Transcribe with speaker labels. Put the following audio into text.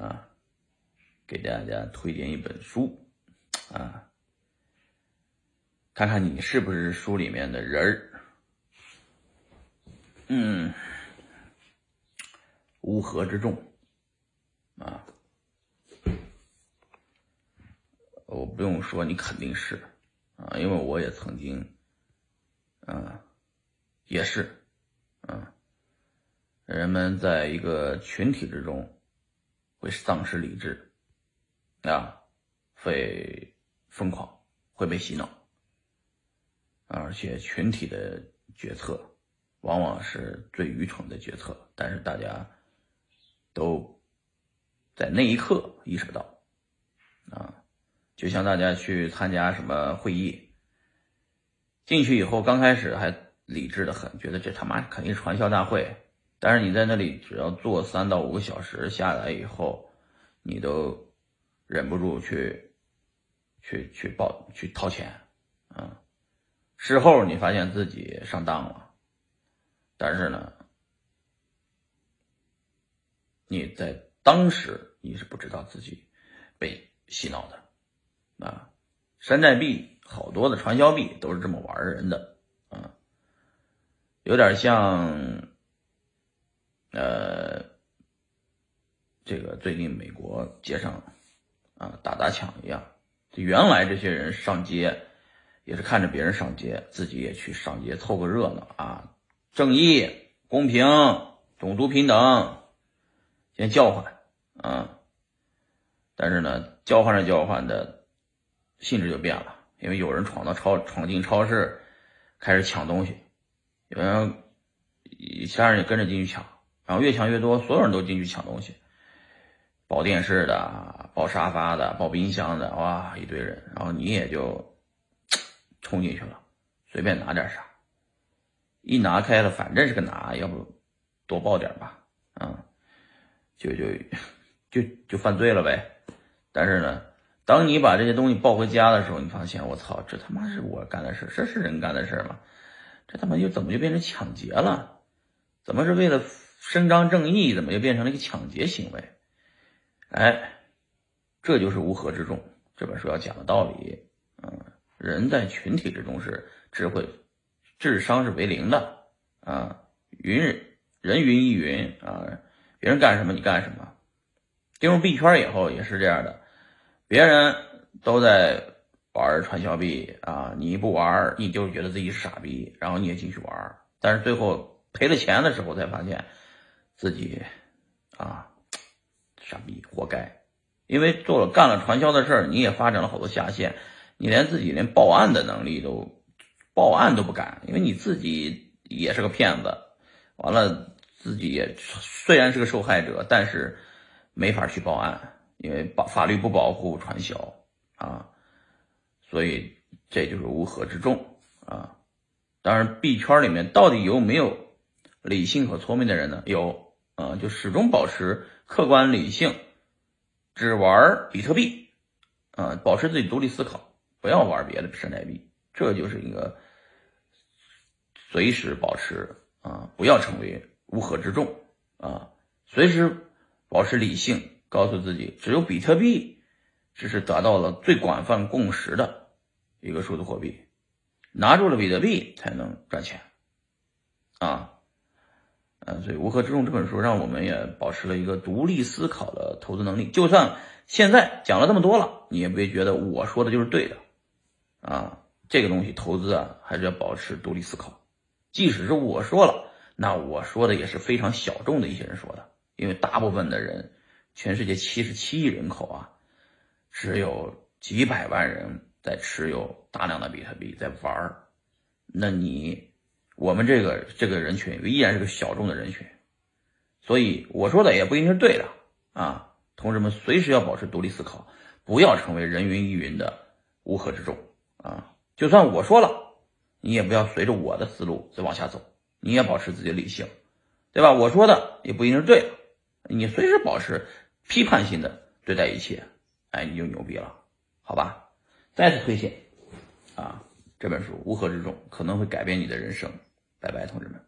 Speaker 1: 啊，给大家推荐一本书啊，看看你是不是书里面的人儿。嗯，乌合之众啊，我不用说，你肯定是啊，因为我也曾经，啊，也是，啊。人们在一个群体之中会丧失理智，啊，会疯狂，会被洗脑，而且群体的决策往往是最愚蠢的决策，但是大家都在那一刻意识不到，啊，就像大家去参加什么会议，进去以后刚开始还理智的很，觉得这他妈肯定是传销大会。但是你在那里只要坐三到五个小时下来以后，你都忍不住去去去报去掏钱，啊，事后你发现自己上当了，但是呢，你在当时你是不知道自己被洗脑的，啊，山寨币好多的传销币都是这么玩人的，啊，有点像。呃，这个最近美国街上啊打砸抢一样，原来这些人上街也是看着别人上街，自己也去上街凑个热闹啊，正义、公平、种族平等，先叫唤啊，但是呢，叫唤着叫唤的性质就变了，因为有人闯到超闯进超市开始抢东西，有人其他人也跟着进去抢。然后越抢越多，所有人都进去抢东西，抱电视的、抱沙发的、抱冰箱的，哇，一堆人。然后你也就冲进去了，随便拿点啥，一拿开了，反正是个拿，要不多抱点吧，啊，就就就就犯罪了呗。但是呢，当你把这些东西抱回家的时候，你发现，我操，这他妈是我干的事，这是人干的事吗？这他妈又怎么就变成抢劫了？怎么是为了？伸张正义怎么又变成了一个抢劫行为？哎，这就是乌合之众。这本书要讲的道理，嗯，人在群体之中是智慧、智商是为零的啊。云人云亦云啊，别人干什么你干什么。进入币圈以后也是这样的，别人都在玩传销币啊，你不玩你就觉得自己是傻逼，然后你也进去玩，但是最后赔了钱的时候才发现。自己啊，傻逼，活该！因为做了干了传销的事儿，你也发展了好多下线，你连自己连报案的能力都报案都不敢，因为你自己也是个骗子。完了，自己也虽然是个受害者，但是没法去报案，因为保法律不保护传销啊，所以这就是乌合之众啊。当然，币圈里面到底有没有理性和聪明的人呢？有。啊，就始终保持客观理性，只玩比特币，啊，保持自己独立思考，不要玩别的山寨币，这就是一个随时保持啊，不要成为乌合之众啊，随时保持理性，告诉自己，只有比特币，这是达到了最广泛共识的一个数字货币，拿住了比特币才能赚钱，啊。嗯，所以《乌合之众》这本书让我们也保持了一个独立思考的投资能力。就算现在讲了这么多了，你也别觉得我说的就是对的，啊，这个东西投资啊，还是要保持独立思考。即使是我说了，那我说的也是非常小众的一些人说的，因为大部分的人，全世界七十七亿人口啊，只有几百万人在持有大量的比特币在玩儿，那你。我们这个这个人群依然是个小众的人群，所以我说的也不一定是对的啊！同志们随时要保持独立思考，不要成为人云亦云的乌合之众啊！就算我说了，你也不要随着我的思路再往下走，你也保持自己的理性，对吧？我说的也不一定是对的，你随时保持批判性的对待一切，哎，你就牛逼了，好吧？再次推荐啊，这本书《乌合之众》可能会改变你的人生。拜拜，同志们。